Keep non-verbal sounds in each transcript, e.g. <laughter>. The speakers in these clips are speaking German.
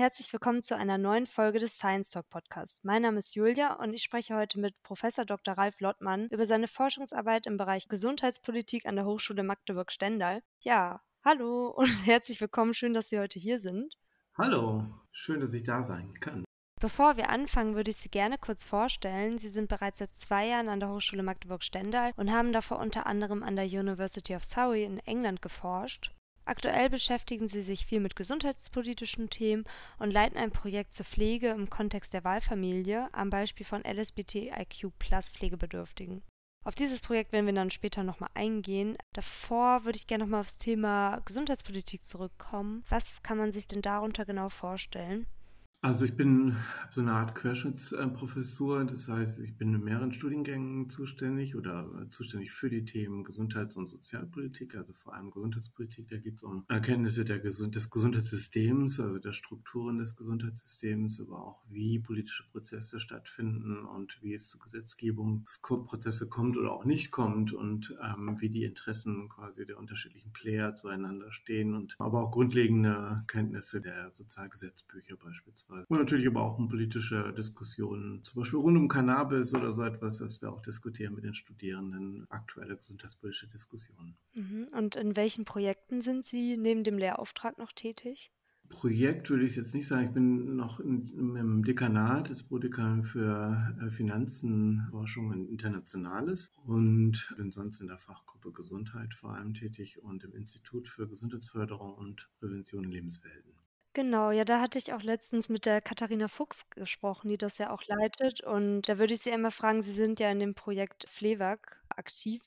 Herzlich willkommen zu einer neuen Folge des Science Talk Podcasts. Mein Name ist Julia und ich spreche heute mit Professor Dr. Ralf Lottmann über seine Forschungsarbeit im Bereich Gesundheitspolitik an der Hochschule Magdeburg-Stendal. Ja, hallo und <laughs> herzlich willkommen. Schön, dass Sie heute hier sind. Hallo, schön, dass ich da sein kann. Bevor wir anfangen, würde ich Sie gerne kurz vorstellen. Sie sind bereits seit zwei Jahren an der Hochschule Magdeburg-Stendal und haben davor unter anderem an der University of Surrey in England geforscht. Aktuell beschäftigen sie sich viel mit gesundheitspolitischen Themen und leiten ein Projekt zur Pflege im Kontext der Wahlfamilie am Beispiel von LSBTIQ Plus Pflegebedürftigen. Auf dieses Projekt werden wir dann später nochmal eingehen. Davor würde ich gerne nochmal aufs Thema Gesundheitspolitik zurückkommen. Was kann man sich denn darunter genau vorstellen? Also ich bin so eine Art Querschnittsprofessur, das heißt, ich bin in mehreren Studiengängen zuständig oder zuständig für die Themen Gesundheits- und Sozialpolitik, also vor allem Gesundheitspolitik. Da geht es um Erkenntnisse der des Gesundheitssystems, also der Strukturen des Gesundheitssystems, aber auch wie politische Prozesse stattfinden und wie es zu Gesetzgebungsprozesse kommt oder auch nicht kommt und ähm, wie die Interessen quasi der unterschiedlichen Player zueinander stehen und aber auch grundlegende Kenntnisse der Sozialgesetzbücher beispielsweise und natürlich aber auch um politische Diskussionen, zum Beispiel rund um Cannabis oder so etwas, das wir auch diskutieren mit den Studierenden, aktuelle gesundheitspolitische Diskussionen. Mhm. Und in welchen Projekten sind Sie neben dem Lehrauftrag noch tätig? Projekt würde ich jetzt nicht sagen. Ich bin noch im Dekanat, das Prodekan für äh, Finanzen, Forschung und Internationales und bin sonst in der Fachgruppe Gesundheit vor allem tätig und im Institut für Gesundheitsförderung und Prävention in Lebenswelten. Genau, ja, da hatte ich auch letztens mit der Katharina Fuchs gesprochen, die das ja auch leitet. Und da würde ich Sie einmal fragen, Sie sind ja in dem Projekt FLEWAG aktiv.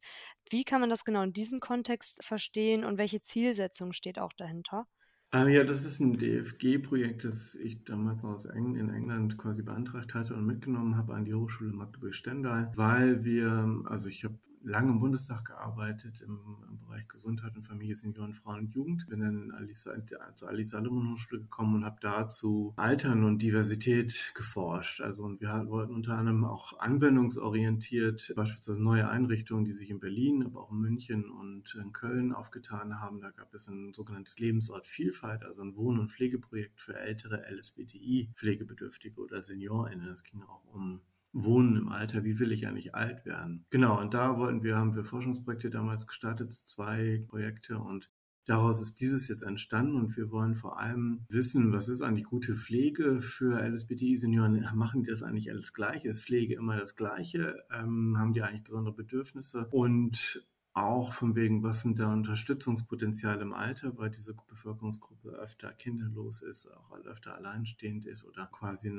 Wie kann man das genau in diesem Kontext verstehen und welche Zielsetzung steht auch dahinter? Ah, ja, das ist ein DFG-Projekt, das ich damals aus Eng in England quasi beantragt hatte und mitgenommen habe an die Hochschule Magdeburg-Stendal, weil wir, also ich habe lange im Bundestag gearbeitet im, im, Bereich Gesundheit und Familie, Senioren, Frauen und Jugend. Bin dann Alice, zur Alice Salomon Hochschule gekommen und habe dazu Altern und Diversität geforscht. Also und wir wollten unter anderem auch anwendungsorientiert beispielsweise neue Einrichtungen, die sich in Berlin, aber auch in München und in Köln aufgetan haben. Da gab es ein sogenanntes Lebensort Vielfalt, also ein Wohn- und Pflegeprojekt für ältere LSBTI-Pflegebedürftige oder SeniorInnen. Es ging auch um Wohnen im Alter, wie will ich eigentlich alt werden? Genau, und da wollten wir, haben wir Forschungsprojekte damals gestartet, zwei Projekte und Daraus ist dieses jetzt entstanden und wir wollen vor allem wissen, was ist eigentlich gute Pflege für LSBTI-Senioren? Machen die das eigentlich alles gleich? Ist Pflege immer das Gleiche? Ähm, haben die eigentlich besondere Bedürfnisse? Und auch von wegen, was sind da Unterstützungspotenziale im Alter, weil diese Bevölkerungsgruppe öfter kinderlos ist, auch öfter alleinstehend ist oder quasi,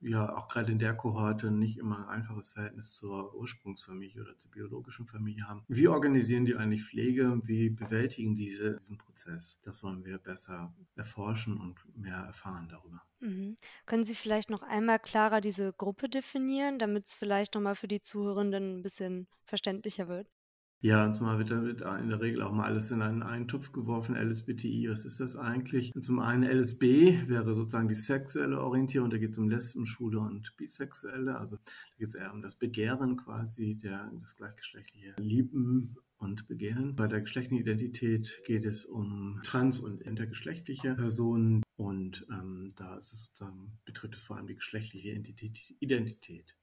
ja, auch gerade in der Kohorte nicht immer ein einfaches Verhältnis zur Ursprungsfamilie oder zur biologischen Familie haben. Wie organisieren die eigentlich Pflege? Wie bewältigen diese diesen Prozess? Das wollen wir besser erforschen und mehr erfahren darüber. Mhm. Können Sie vielleicht noch einmal klarer diese Gruppe definieren, damit es vielleicht nochmal für die Zuhörenden ein bisschen verständlicher wird? Ja, und zwar wird damit in der Regel auch mal alles in einen Eintopf geworfen. LSBTI, was ist das eigentlich? Zum einen LSB wäre sozusagen die sexuelle Orientierung, da geht es um Lesben, Schwule und Bisexuelle. Also da geht es eher um das Begehren quasi, der, das gleichgeschlechtliche Lieben und Begehren. Bei der geschlechtlichen Identität geht es um trans- und intergeschlechtliche Personen und ähm, da ist es sozusagen, betrifft es vor allem die geschlechtliche Identität.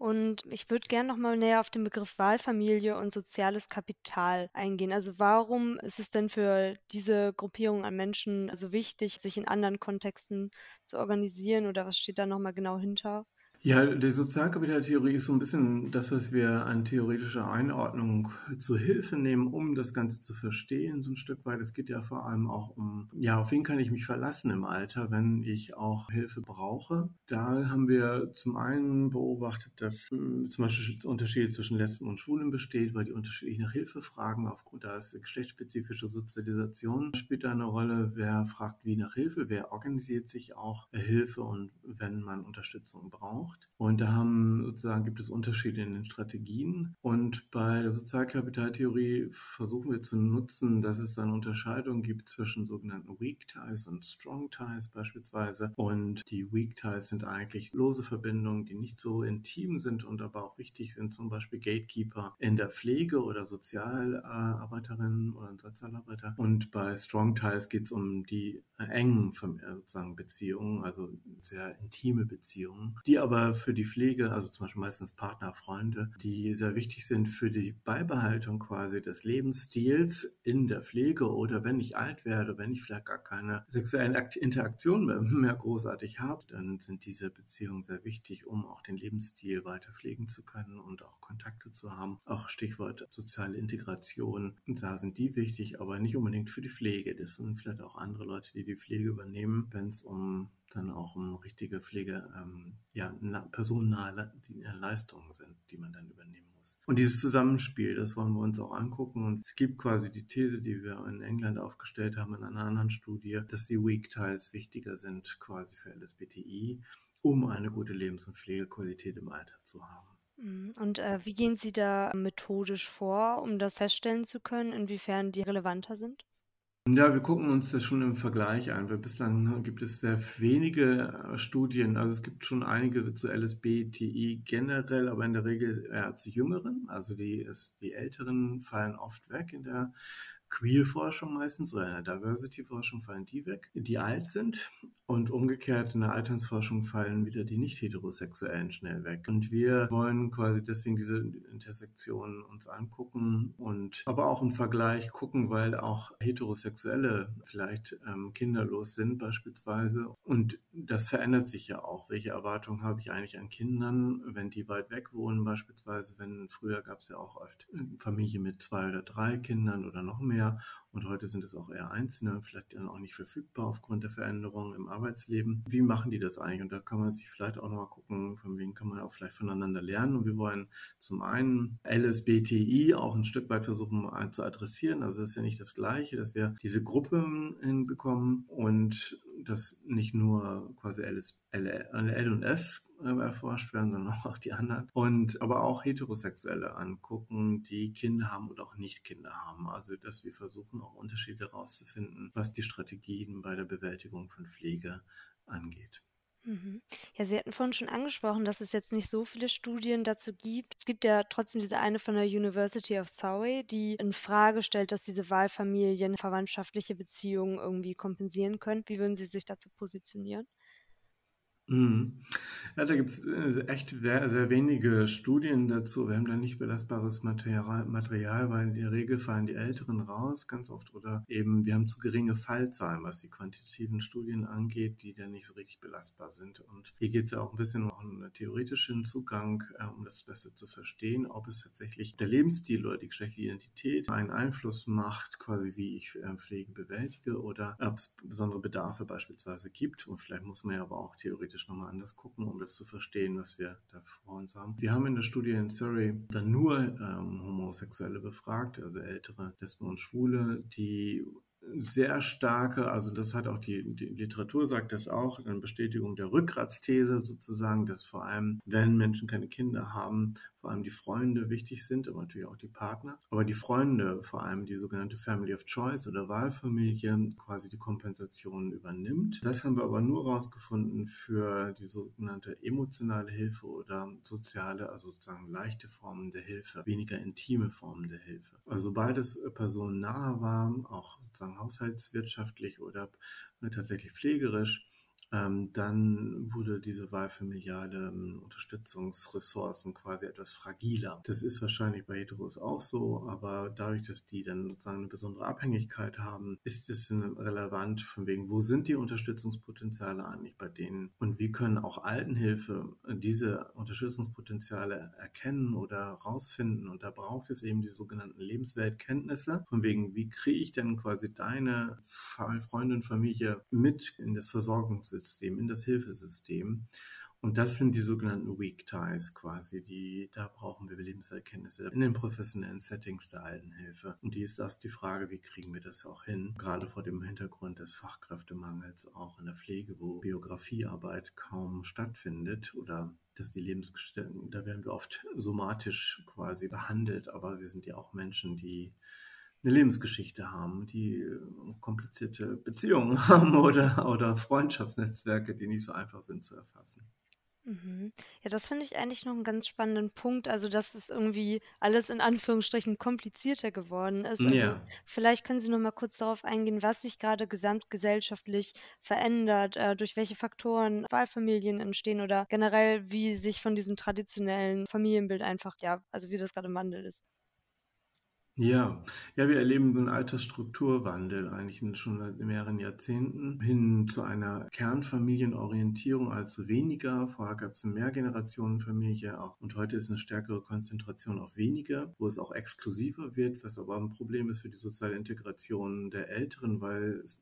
Und ich würde gerne noch mal näher auf den Begriff Wahlfamilie und soziales Kapital eingehen. Also warum ist es denn für diese Gruppierung an Menschen so wichtig, sich in anderen Kontexten zu organisieren oder was steht da noch mal genau hinter? Ja, die Sozialkapitaltheorie ist so ein bisschen das, was wir an theoretischer Einordnung zur Hilfe nehmen, um das Ganze zu verstehen, so ein Stück weit. Es geht ja vor allem auch um, ja, auf wen kann ich mich verlassen im Alter, wenn ich auch Hilfe brauche. Da haben wir zum einen beobachtet, dass hm, zum Beispiel Unterschiede zwischen Lesben und Schwulen besteht, weil die unterschiedlich nach Hilfe fragen. Aufgrund da ist geschlechtsspezifische Sozialisation spielt da eine Rolle. Wer fragt wie nach Hilfe? Wer organisiert sich auch Hilfe und wenn man Unterstützung braucht? Braucht. Und da haben sozusagen gibt es Unterschiede in den Strategien. Und bei der Sozialkapitaltheorie versuchen wir zu nutzen, dass es dann Unterscheidungen gibt zwischen sogenannten Weak Ties und Strong Ties beispielsweise. Und die Weak Ties sind eigentlich lose Verbindungen, die nicht so intim sind und aber auch wichtig sind, zum Beispiel Gatekeeper in der Pflege oder Sozialarbeiterinnen oder Sozialarbeiter. Und bei Strong Ties geht es um die engen sozusagen Beziehungen, also sehr intime Beziehungen, die aber aber für die Pflege, also zum Beispiel meistens Partner, Freunde, die sehr wichtig sind für die Beibehaltung quasi des Lebensstils in der Pflege oder wenn ich alt werde, wenn ich vielleicht gar keine sexuellen Interaktionen mehr, <laughs> mehr großartig habe, dann sind diese Beziehungen sehr wichtig, um auch den Lebensstil weiter pflegen zu können und auch Kontakte zu haben. Auch Stichwort soziale Integration. Und da sind die wichtig, aber nicht unbedingt für die Pflege. Das sind vielleicht auch andere Leute, die die Pflege übernehmen, wenn es um dann auch um richtige Pflege, ähm, ja, personennahe äh, Leistungen sind, die man dann übernehmen muss. Und dieses Zusammenspiel, das wollen wir uns auch angucken. Und es gibt quasi die These, die wir in England aufgestellt haben, in einer anderen Studie, dass die Weak Ties wichtiger sind quasi für LSBTI, um eine gute Lebens- und Pflegequalität im Alter zu haben. Mhm. Und äh, wie gehen Sie da methodisch vor, um das feststellen zu können, inwiefern die relevanter sind? Ja, wir gucken uns das schon im Vergleich an, weil bislang gibt es sehr wenige äh, Studien. Also es gibt schon einige zu LSBTI generell, aber in der Regel eher zu Jüngeren. Also die, die Älteren fallen oft weg in der Queer-Forschung meistens oder in der Diversity-Forschung fallen die weg, die alt sind. Und umgekehrt in der Alternsforschung fallen wieder die nicht-heterosexuellen schnell weg. Und wir wollen quasi deswegen diese Intersektion uns angucken und aber auch im Vergleich gucken, weil auch Heterosexuelle vielleicht ähm, kinderlos sind beispielsweise. Und das verändert sich ja auch. Welche Erwartungen habe ich eigentlich an Kindern, wenn die weit weg wohnen beispielsweise? Wenn früher gab es ja auch oft Familien mit zwei oder drei Kindern oder noch mehr mehr. Und heute sind es auch eher Einzelne, vielleicht dann auch nicht verfügbar aufgrund der Veränderungen im Arbeitsleben. Wie machen die das eigentlich? Und da kann man sich vielleicht auch nochmal gucken, von wem kann man auch vielleicht voneinander lernen. Und wir wollen zum einen LSBTI auch ein Stück weit versuchen zu adressieren. Also es ist ja nicht das Gleiche, dass wir diese Gruppe hinbekommen und dass nicht nur quasi LS, L, L und S äh, erforscht werden, sondern auch die anderen. Und aber auch Heterosexuelle angucken, die Kinder haben oder auch nicht Kinder haben. Also dass wir versuchen auch Unterschiede herauszufinden, was die Strategien bei der Bewältigung von Pflege angeht. Mhm. Ja, Sie hatten vorhin schon angesprochen, dass es jetzt nicht so viele Studien dazu gibt. Es gibt ja trotzdem diese eine von der University of Surrey, die in Frage stellt, dass diese Wahlfamilien verwandtschaftliche Beziehungen irgendwie kompensieren können. Wie würden Sie sich dazu positionieren? Mhm. Ja, da gibt es äh, echt sehr, wenige Studien dazu. Wir haben da nicht belastbares Material, weil in der Regel fallen die Älteren raus, ganz oft. Oder eben, wir haben zu geringe Fallzahlen, was die quantitativen Studien angeht, die dann nicht so richtig belastbar sind. Und hier geht es ja auch ein bisschen um einen theoretischen Zugang, äh, um das besser zu verstehen, ob es tatsächlich der Lebensstil oder die geschlechtliche Identität einen Einfluss macht, quasi wie ich äh, Pflege bewältige oder ob es besondere Bedarfe beispielsweise gibt. Und vielleicht muss man ja aber auch theoretisch theoretisch nochmal anders gucken, um das zu verstehen, was wir da vor uns haben. Wir haben in der Studie in Surrey dann nur ähm, Homosexuelle befragt, also ältere Lesben und Schwule, die sehr starke, also das hat auch die, die Literatur sagt das auch, eine Bestätigung der Rückgratsthese sozusagen, dass vor allem, wenn Menschen keine Kinder haben, vor allem die Freunde wichtig sind, aber natürlich auch die Partner. Aber die Freunde, vor allem die sogenannte Family of Choice oder Wahlfamilie, quasi die Kompensation übernimmt. Das haben wir aber nur rausgefunden für die sogenannte emotionale Hilfe oder soziale, also sozusagen leichte Formen der Hilfe, weniger intime Formen der Hilfe. Also sobald es Personen nahe war, auch sozusagen haushaltswirtschaftlich oder tatsächlich pflegerisch, ähm, dann wurde diese wahlfamiliale ähm, Unterstützungsressourcen quasi etwas fragiler. Das ist wahrscheinlich bei Heteros auch so, aber dadurch, dass die dann sozusagen eine besondere Abhängigkeit haben, ist es relevant von wegen, wo sind die Unterstützungspotenziale eigentlich bei denen und wie können auch Altenhilfe diese Unterstützungspotenziale erkennen oder rausfinden. Und da braucht es eben die sogenannten Lebensweltkenntnisse, von wegen, wie kriege ich denn quasi deine Freundin, Familie mit in das Versorgungssystem, in das Hilfesystem. Und das sind die sogenannten Weak Ties quasi, die, da brauchen wir Lebenserkenntnisse in den professionellen Settings der Altenhilfe. Und die ist das die Frage, wie kriegen wir das auch hin? Gerade vor dem Hintergrund des Fachkräftemangels auch in der Pflege, wo Biografiearbeit kaum stattfindet oder dass die Lebensgestalten, da werden wir oft somatisch quasi behandelt, aber wir sind ja auch Menschen, die eine Lebensgeschichte haben, die komplizierte Beziehungen <laughs> haben oder, oder Freundschaftsnetzwerke, die nicht so einfach sind zu erfassen. Mhm. Ja, das finde ich eigentlich noch einen ganz spannenden Punkt. Also, dass es irgendwie alles in Anführungsstrichen komplizierter geworden ist. Also, Ja. vielleicht können Sie noch mal kurz darauf eingehen, was sich gerade gesamtgesellschaftlich verändert, äh, durch welche Faktoren Wahlfamilien entstehen oder generell, wie sich von diesem traditionellen Familienbild einfach, ja, also wie das gerade im Wandel ist. Ja, ja, wir erleben einen Altersstrukturwandel eigentlich schon seit mehreren Jahrzehnten. Hin zu einer Kernfamilienorientierung, also weniger. Vorher gab es eine Mehrgenerationenfamilie auch. Und heute ist eine stärkere Konzentration auf weniger, wo es auch exklusiver wird, was aber ein Problem ist für die soziale Integration der Älteren, weil es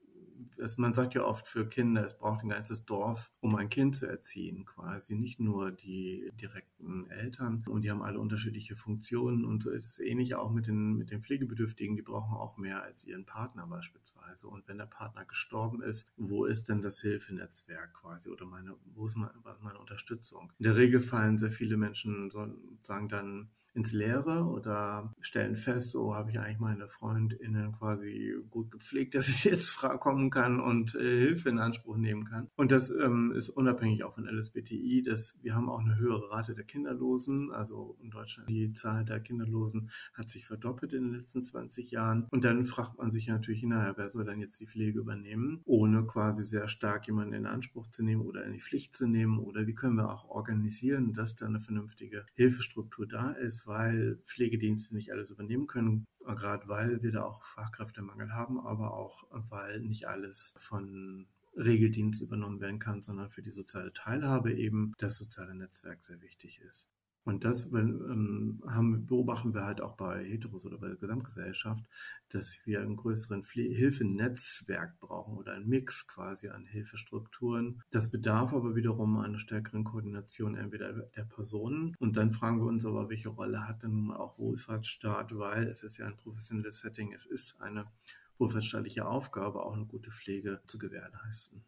es, man sagt ja oft für Kinder, es braucht ein ganzes Dorf, um ein Kind zu erziehen, quasi. Nicht nur die direkten Eltern. Und die haben alle unterschiedliche Funktionen. Und so ist es ähnlich auch mit den, mit den Pflegebedürftigen, die brauchen auch mehr als ihren Partner beispielsweise. Und wenn der Partner gestorben ist, wo ist denn das Hilfenetzwerk quasi? Oder meine, wo ist meine, meine Unterstützung? In der Regel fallen sehr viele Menschen sozusagen dann ins Leere oder stellen fest, so habe ich eigentlich meine FreundInnen quasi gut gepflegt, <laughs> dass ich jetzt kommen kann und äh, Hilfe in Anspruch nehmen kann. Und das ähm, ist unabhängig auch von LSBTI, dass wir haben auch eine höhere Rate der Kinderlosen. Also in Deutschland die Zahl der Kinderlosen hat sich verdoppelt in den letzten 20 Jahren. Und dann fragt man sich natürlich, naja, wer soll dann jetzt die Pflege übernehmen, ohne quasi sehr stark jemanden in Anspruch zu nehmen oder in die Pflicht zu nehmen? Oder wie können wir auch organisieren, dass da eine vernünftige Hilfestruktur da ist? Weil Pflegedienste nicht alles übernehmen können, gerade weil wir da auch Fachkräftemangel haben, aber auch weil nicht alles von Regeldienst übernommen werden kann, sondern für die soziale Teilhabe eben das soziale Netzwerk sehr wichtig ist. Und das ähm, haben, beobachten wir halt auch bei Heteros oder bei der Gesamtgesellschaft, dass wir ein größeren Hilfenetzwerk brauchen oder ein Mix quasi an Hilfestrukturen. Das bedarf aber wiederum einer stärkeren Koordination entweder der Personen. Und dann fragen wir uns aber, welche Rolle hat denn nun mal auch Wohlfahrtsstaat, weil es ist ja ein professionelles Setting, es ist eine wohlfahrtsstaatliche Aufgabe, auch eine gute Pflege zu gewährleisten.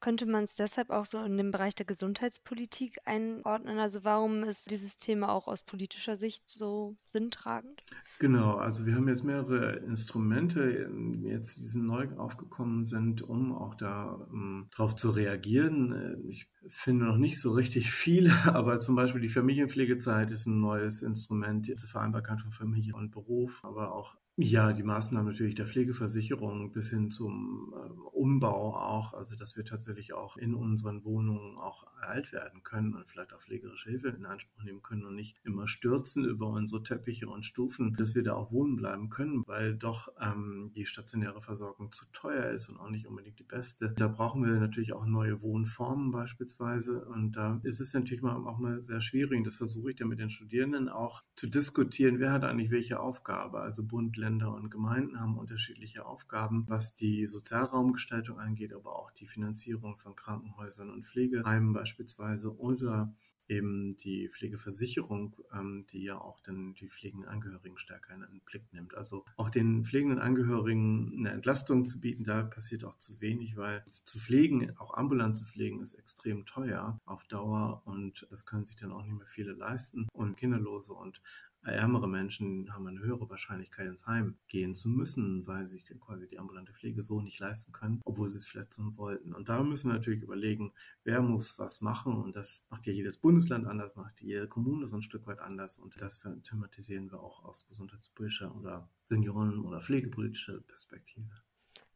Könnte man es deshalb auch so in den Bereich der Gesundheitspolitik einordnen? Also warum ist dieses Thema auch aus politischer Sicht so sinntragend? Genau, also wir haben jetzt mehrere Instrumente, jetzt die neu aufgekommen sind, um auch da um, ähm, darauf zu reagieren. Ich finde noch nicht so richtig viele, <laughs> aber zum Beispiel die Familienpflegezeit ist ein neues Instrument zur Vereinbarkeit von Familie und Beruf, aber auch ja, die Maßnahmen natürlich der Pflegeversicherung bis hin zum äh, Umbau auch, also dass wir tatsächlich auch in unseren Wohnungen auch alt werden können und vielleicht auch pflegerische Hilfe in Anspruch nehmen können und nicht immer stürzen über unsere Teppiche und Stufen, dass wir da auch wohnen bleiben können, weil doch ähm, die stationäre Versorgung zu teuer ist und auch nicht unbedingt die beste. Da brauchen wir natürlich auch neue Wohnformen beispielsweise und da ist es natürlich auch mal sehr schwierig, das versuche ich dann mit den Studierenden auch zu diskutieren, wer hat eigentlich welche Aufgabe, also Bund, Länder und Gemeinden haben unterschiedliche Aufgaben, was die Sozialraumgestaltung angeht, aber auch die Finanzierung von Krankenhäusern und Pflegeheimen beispielsweise oder eben die Pflegeversicherung, ähm, die ja auch dann die pflegenden Angehörigen stärker in den Blick nimmt. Also auch den pflegenden Angehörigen eine Entlastung zu bieten, da passiert auch zu wenig, weil zu pflegen, auch ambulant zu pflegen, ist extrem teuer auf Dauer und das können sich dann auch nicht mehr viele leisten und Kinderlose und ärmere Menschen haben eine höhere Wahrscheinlichkeit ins Heim gehen zu müssen, weil sie sich quasi die ambulante Pflege so nicht leisten können, obwohl sie es vielleicht so wollten. Und da müssen wir natürlich überlegen, wer muss was machen. Und das macht ja jedes Bundesland anders, macht jede Kommune so ein Stück weit anders. Und das thematisieren wir auch aus gesundheitspolitischer oder Senioren- oder pflegepolitischer Perspektive.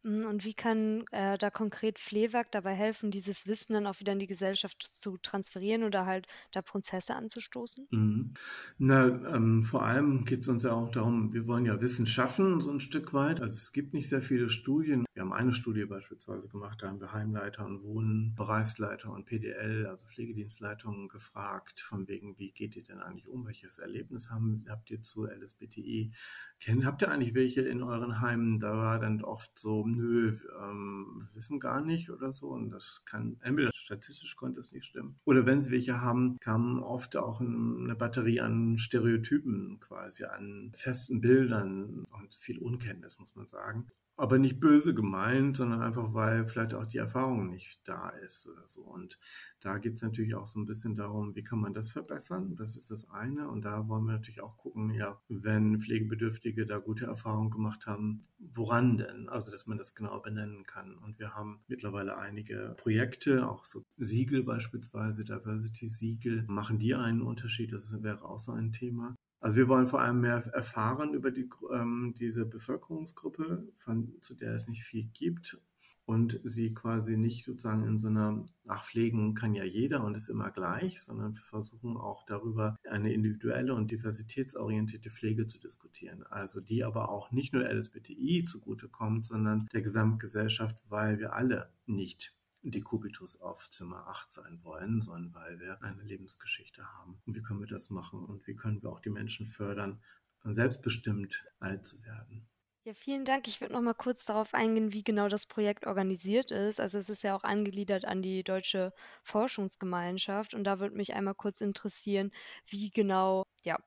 Und wie kann, äh, da konkret Fleewag dabei helfen, dieses Wissen dann auch wieder in die Gesellschaft zu transferieren oder halt da Prozesse anzustoßen? Mhm. Na, ähm, vor allem geht es uns ja auch darum, wir wollen ja Wissen schaffen, so ein Stück weit. Also es gibt nicht sehr viele Studien. Wir haben eine Studie beispielsweise gemacht, da haben wir Heimleiter und Wohnbereichsleiter und PDL, also Pflegedienstleitungen, gefragt, von wegen, wie geht ihr denn eigentlich um? Welches Erlebnis haben, habt ihr zu LSBTI? Kennt, habt ihr eigentlich welche in euren Heimen? Da war dann oft so, nö, ähm, wissen gar nicht oder so. Und das kann, entweder statistisch konnte es nicht stimmen. Oder wenn sie welche haben, kam oft auch eine Batterie an Stereotypen quasi, an festen Bildern und viel Unkenntnis, muss man sagen aber nicht böse gemeint, sondern einfach, weil vielleicht auch die Erfahrung nicht da ist oder so. Und da geht es natürlich auch so ein bisschen darum, wie kann man das verbessern? Das ist das eine. Und da wollen wir natürlich auch gucken, ja, wenn Pflegebedürftige da gute Erfahrungen gemacht haben, woran denn? Also, dass man das genau benennen kann. Und wir haben mittlerweile einige Projekte, auch so Siegel beispielsweise, Diversity-Siegel. Machen die einen Unterschied? Das wäre auch so ein Thema. Also wir wollen vor allem mehr erfahren über die, ähm, diese Bevölkerungsgruppe, von, zu der es nicht viel gibt und sie quasi nicht sozusagen in so einer, ach, pflegen kann ja jeder und ist immer gleich, sondern wir versuchen auch darüber eine individuelle und diversitätsorientierte Pflege zu diskutieren. Also die aber auch nicht nur LSBTI zugutekommt, sondern der Gesamtgesellschaft, weil wir alle nicht die Kubitus auf Zimmer 8 sein wollen, sondern weil wir eine Lebensgeschichte haben. Und wie können wir das machen und wie können wir auch die Menschen fördern, selbstbestimmt alt zu werden. Ja, vielen Dank. Ich würde noch mal kurz darauf eingehen, wie genau das Projekt organisiert ist. Also es ist ja auch angegliedert an die Deutsche Forschungsgemeinschaft und da würde mich einmal kurz interessieren, wie genau ja,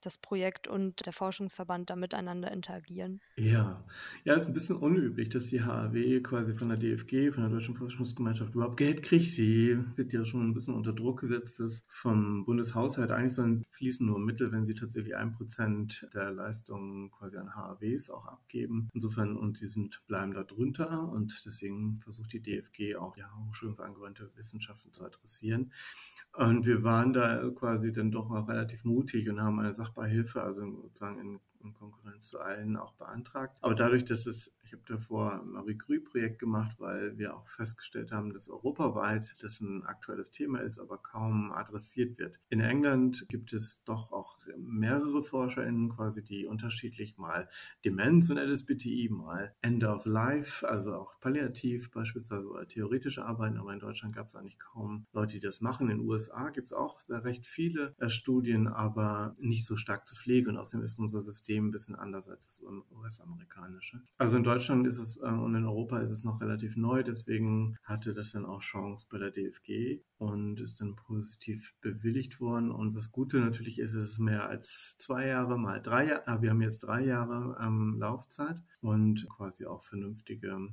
das Projekt und der Forschungsverband da miteinander interagieren? Ja, ja, ist ein bisschen unüblich, dass die HAW quasi von der DFG, von der Deutschen Forschungsgemeinschaft überhaupt Geld kriegt. Sie wird ja schon ein bisschen unter Druck gesetzt, dass vom Bundeshaushalt eigentlich sollen fließen nur Mittel, wenn sie tatsächlich ein Prozent der Leistungen quasi an HAWs auch abgeben. Insofern, und sie sind, bleiben da drunter und deswegen versucht die DFG auch die Hochschulen für angewandte Wissenschaften zu adressieren. Und wir waren da quasi dann doch mal relativ mutig und haben eine Sachbeihilfe, also sozusagen in in Konkurrenz zu allen auch beantragt. Aber dadurch, dass es, ich habe davor ein Marie Curie-Projekt gemacht, weil wir auch festgestellt haben, dass europaweit das ein aktuelles Thema ist, aber kaum adressiert wird. In England gibt es doch auch mehrere ForscherInnen quasi, die unterschiedlich mal Demenz und LSBTI, mal End of Life, also auch palliativ beispielsweise oder theoretische Arbeiten, aber in Deutschland gab es eigentlich kaum Leute, die das machen. In den USA gibt es auch recht viele äh, Studien, aber nicht so stark zur Pflege und außerdem ist unser System System ein bisschen anders als das US-amerikanische. Also in Deutschland ist es äh, und in Europa ist es noch relativ neu, deswegen hatte das dann auch Chance bei der DFG und ist dann positiv bewilligt worden. Und was Gute natürlich ist, ist es mehr als zwei Jahre, mal drei Jahre. Ah, wir haben jetzt drei Jahre ähm, Laufzeit und quasi auch vernünftige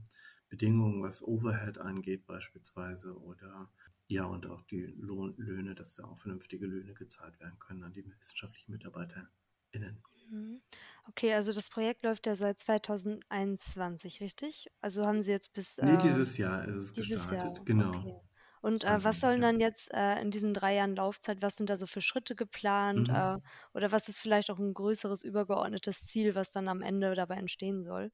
Bedingungen, was Overhead angeht beispielsweise oder ja, und auch die Lohn Löhne, dass da auch vernünftige Löhne gezahlt werden können an die wissenschaftlichen MitarbeiterInnen. Mhm. Okay, also das Projekt läuft ja seit 2021, richtig? Also haben Sie jetzt bis Nee, äh, dieses Jahr ist es dieses Jahr. gestartet. Genau. Okay. Und äh, was sollen dann jetzt äh, in diesen drei Jahren Laufzeit, was sind da so für Schritte geplant? Mhm. Äh, oder was ist vielleicht auch ein größeres übergeordnetes Ziel, was dann am Ende dabei entstehen soll?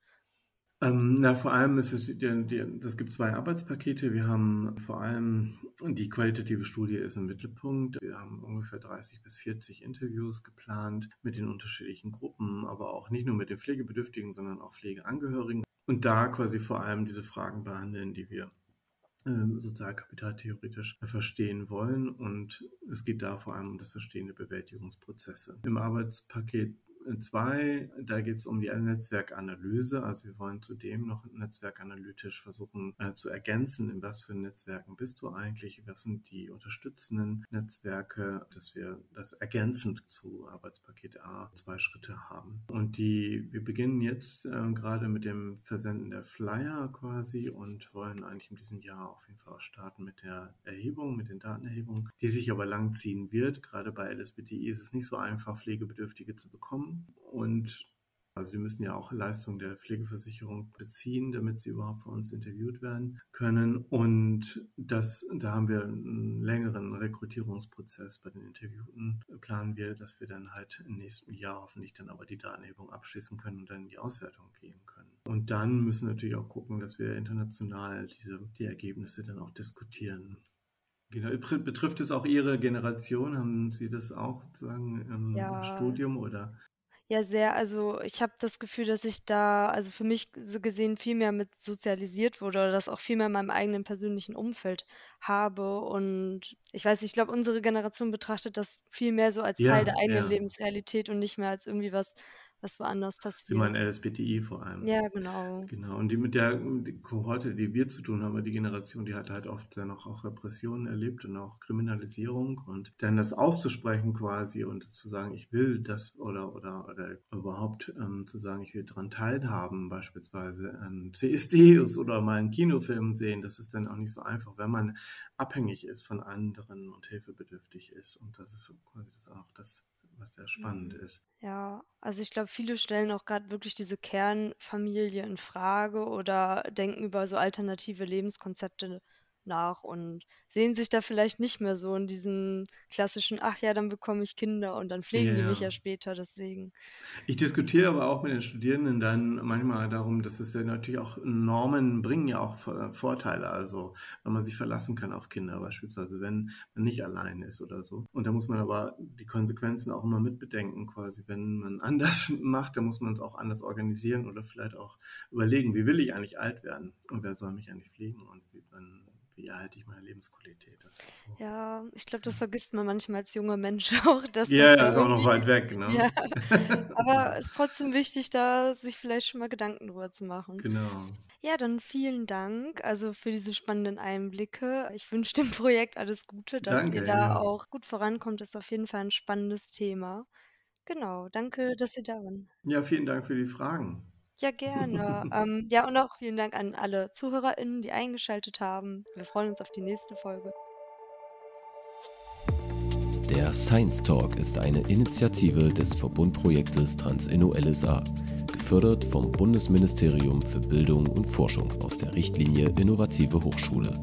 Ähm, na, vor allem ist es, die, die, das gibt zwei Arbeitspakete. Wir haben vor allem die qualitative Studie ist im Mittelpunkt. Wir haben ungefähr 30 bis 40 Interviews geplant mit den unterschiedlichen Gruppen, aber auch nicht nur mit den Pflegebedürftigen, sondern auch Pflegeangehörigen. Und da quasi vor allem diese Fragen behandeln, die wir ähm, sozialkapitaltheoretisch verstehen wollen. Und es geht da vor allem um das Verstehen der Bewältigungsprozesse. Im Arbeitspaket zwei, da geht es um die Netzwerkanalyse. Also wir wollen zudem noch netzwerkanalytisch versuchen äh, zu ergänzen, in was für Netzwerken bist du eigentlich, was sind die unterstützenden Netzwerke, dass wir das ergänzend zu Arbeitspaket A zwei Schritte haben. Und die, wir beginnen jetzt äh, gerade mit dem Versenden der Flyer quasi und wollen eigentlich in diesem Jahr auf jeden Fall auch starten mit der Erhebung, mit den Datenerhebungen, die sich aber langziehen wird. Gerade bei LSBTI ist es nicht so einfach, Pflegebedürftige zu bekommen. Und Also die müssen ja auch Leistungen der Pflegeversicherung beziehen, damit sie überhaupt von uns interviewt werden können. Und das, da haben wir einen längeren Rekrutierungsprozess bei den Interviewten. Planen wir, dass wir dann halt im nächsten Jahr hoffentlich dann aber die Datenhebung abschließen können und dann in die Auswertung gehen können. Und dann müssen wir natürlich auch gucken, dass wir international diese, die Ergebnisse dann auch diskutieren. Genau. Betrifft es auch Ihre Generation? Haben Sie das auch sozusagen im ja. Studium oder? Ja, sehr. Also ich habe das Gefühl, dass ich da, also für mich so gesehen, viel mehr mit sozialisiert wurde oder das auch viel mehr in meinem eigenen persönlichen Umfeld habe. Und ich weiß, ich glaube, unsere Generation betrachtet das viel mehr so als Teil der eigenen ja. Lebensrealität und nicht mehr als irgendwie was, was woanders passiert. Sie meinen LSBTI vor allem. Ja, genau. Genau. Und die mit der die Kohorte, die wir zu tun haben, die Generation, die hat halt oft dann auch, auch Repressionen erlebt und auch Kriminalisierung und dann das auszusprechen quasi und zu sagen, ich will das oder oder oder überhaupt ähm, zu sagen, ich will daran teilhaben, beispielsweise an CSDs oder mal einen Kinofilm sehen, das ist dann auch nicht so einfach, wenn man abhängig ist von anderen und hilfebedürftig ist. Und das ist so quasi das auch das was sehr spannend mhm. ist. Ja, also ich glaube, viele stellen auch gerade wirklich diese Kernfamilie in Frage oder denken über so alternative Lebenskonzepte nach und sehen sich da vielleicht nicht mehr so in diesem klassischen, ach ja, dann bekomme ich Kinder und dann pflegen ja, die mich ja später, deswegen. Ich diskutiere aber auch mit den Studierenden dann manchmal darum, dass es ja natürlich auch Normen bringen ja auch Vorteile, also wenn man sich verlassen kann auf Kinder beispielsweise, wenn man nicht allein ist oder so. Und da muss man aber die Konsequenzen auch immer mitbedenken quasi. Wenn man anders <laughs> macht, dann muss man es auch anders organisieren oder vielleicht auch überlegen, wie will ich eigentlich alt werden und wer soll mich eigentlich pflegen und wie, dann wie erhalte ich meine Lebensqualität. So. Ja, ich glaube, das vergisst man manchmal als junger Mensch <laughs> auch. Dass ja, das ist auch noch weit weg. Ne? Ja. <laughs> Aber es ist trotzdem wichtig, da sich vielleicht schon mal Gedanken drüber zu machen. Genau. Ja, dann vielen Dank also für diese spannenden Einblicke. Ich wünsche dem Projekt alles Gute, dass danke, ihr da ja. auch gut vorankommt. Das ist auf jeden Fall ein spannendes Thema. Genau, danke, dass ihr da waren. Ja, vielen Dank für die Fragen. Ja, gerne. <laughs> ähm, ja, und auch vielen Dank an alle ZuhörerInnen, die eingeschaltet haben. Wir freuen uns auf die nächste Folge. Der Science Talk ist eine Initiative des Verbundprojektes Transinno LSA, gefördert vom Bundesministerium für Bildung und Forschung aus der Richtlinie Innovative Hochschule.